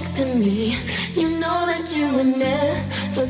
next to me. You know that you were never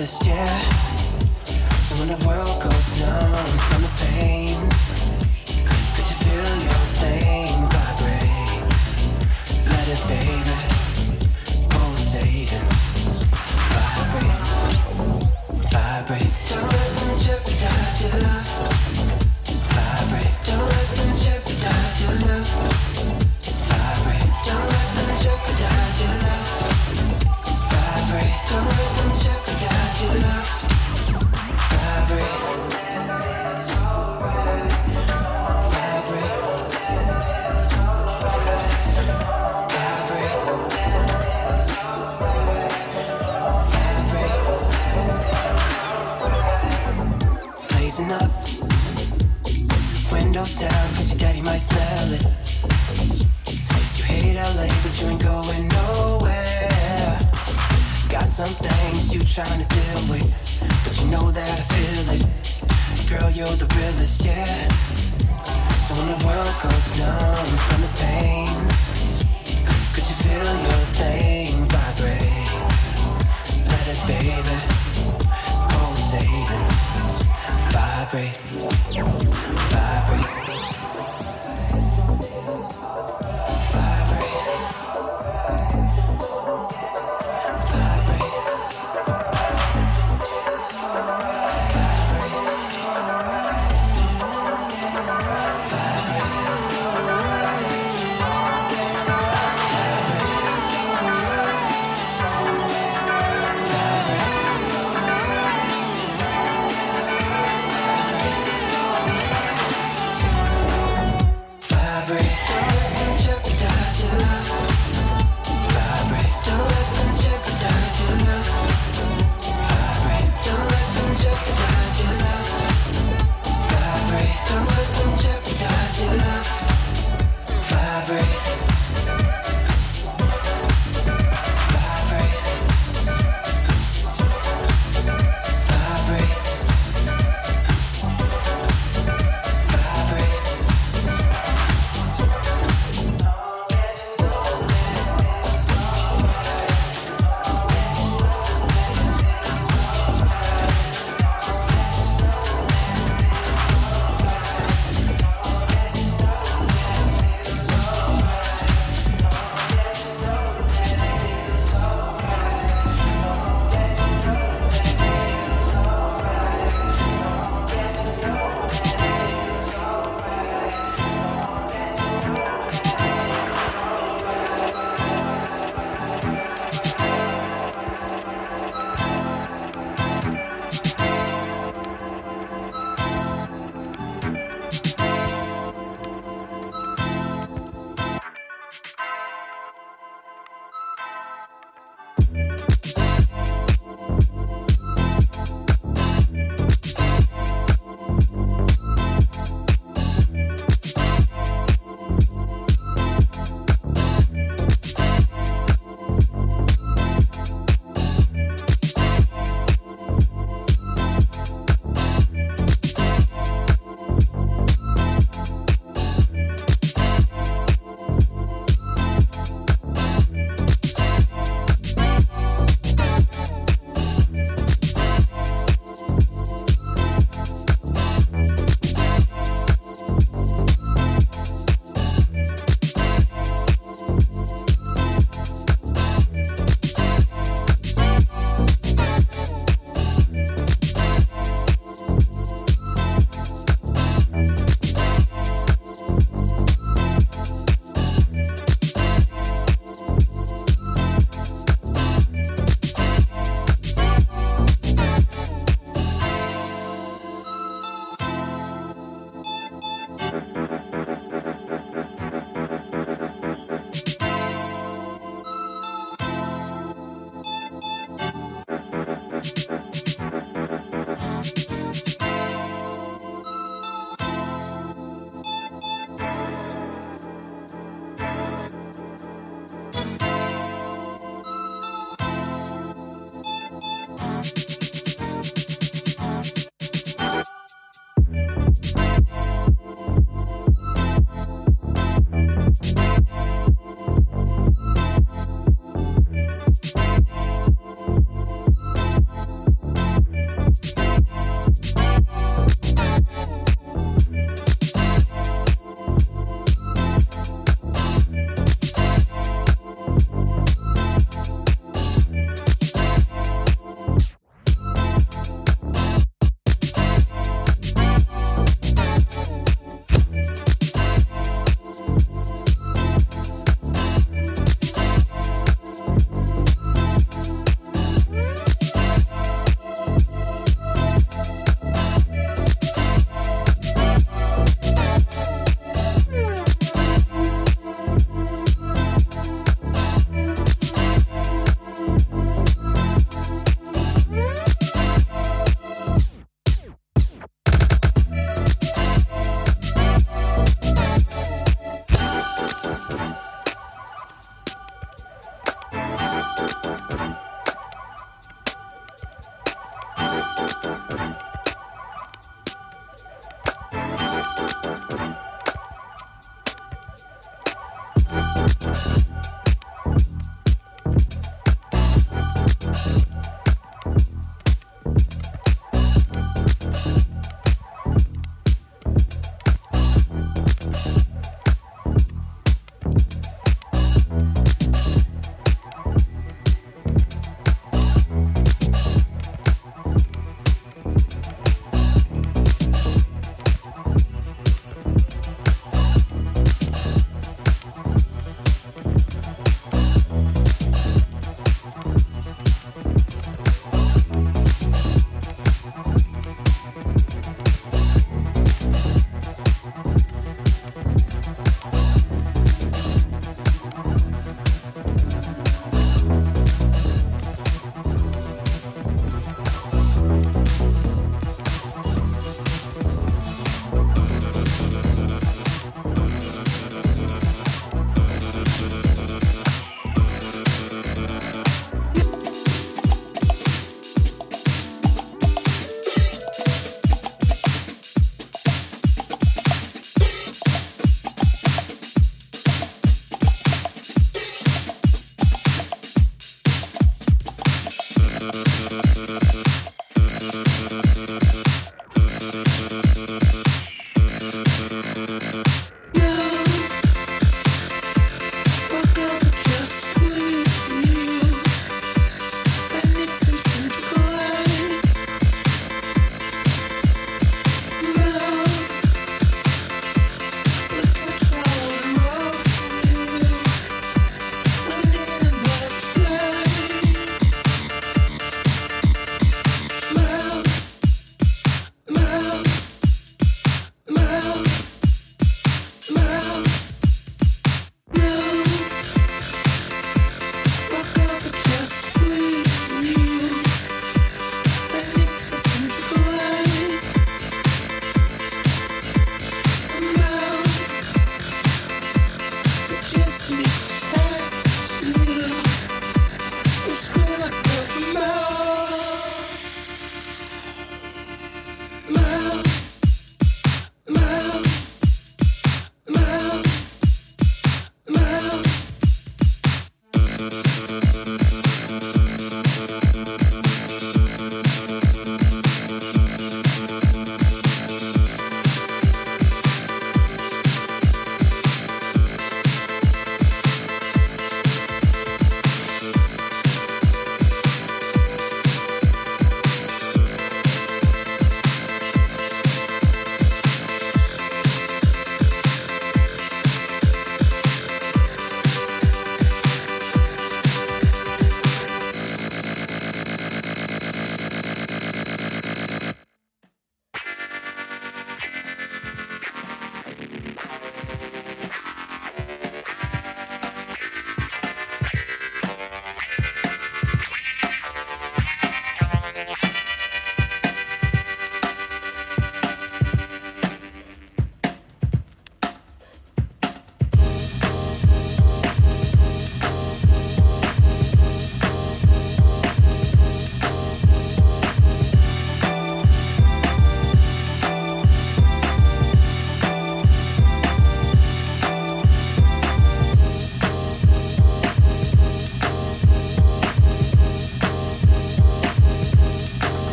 this. So when the world goes numb from the pain. trying to deal with, but you know that I feel it. Girl, you're the realest, yeah. So when the world goes numb from the pain, could you feel your thing vibrate? Let it, baby, pulsating, vibrate, vibrate. vibrate.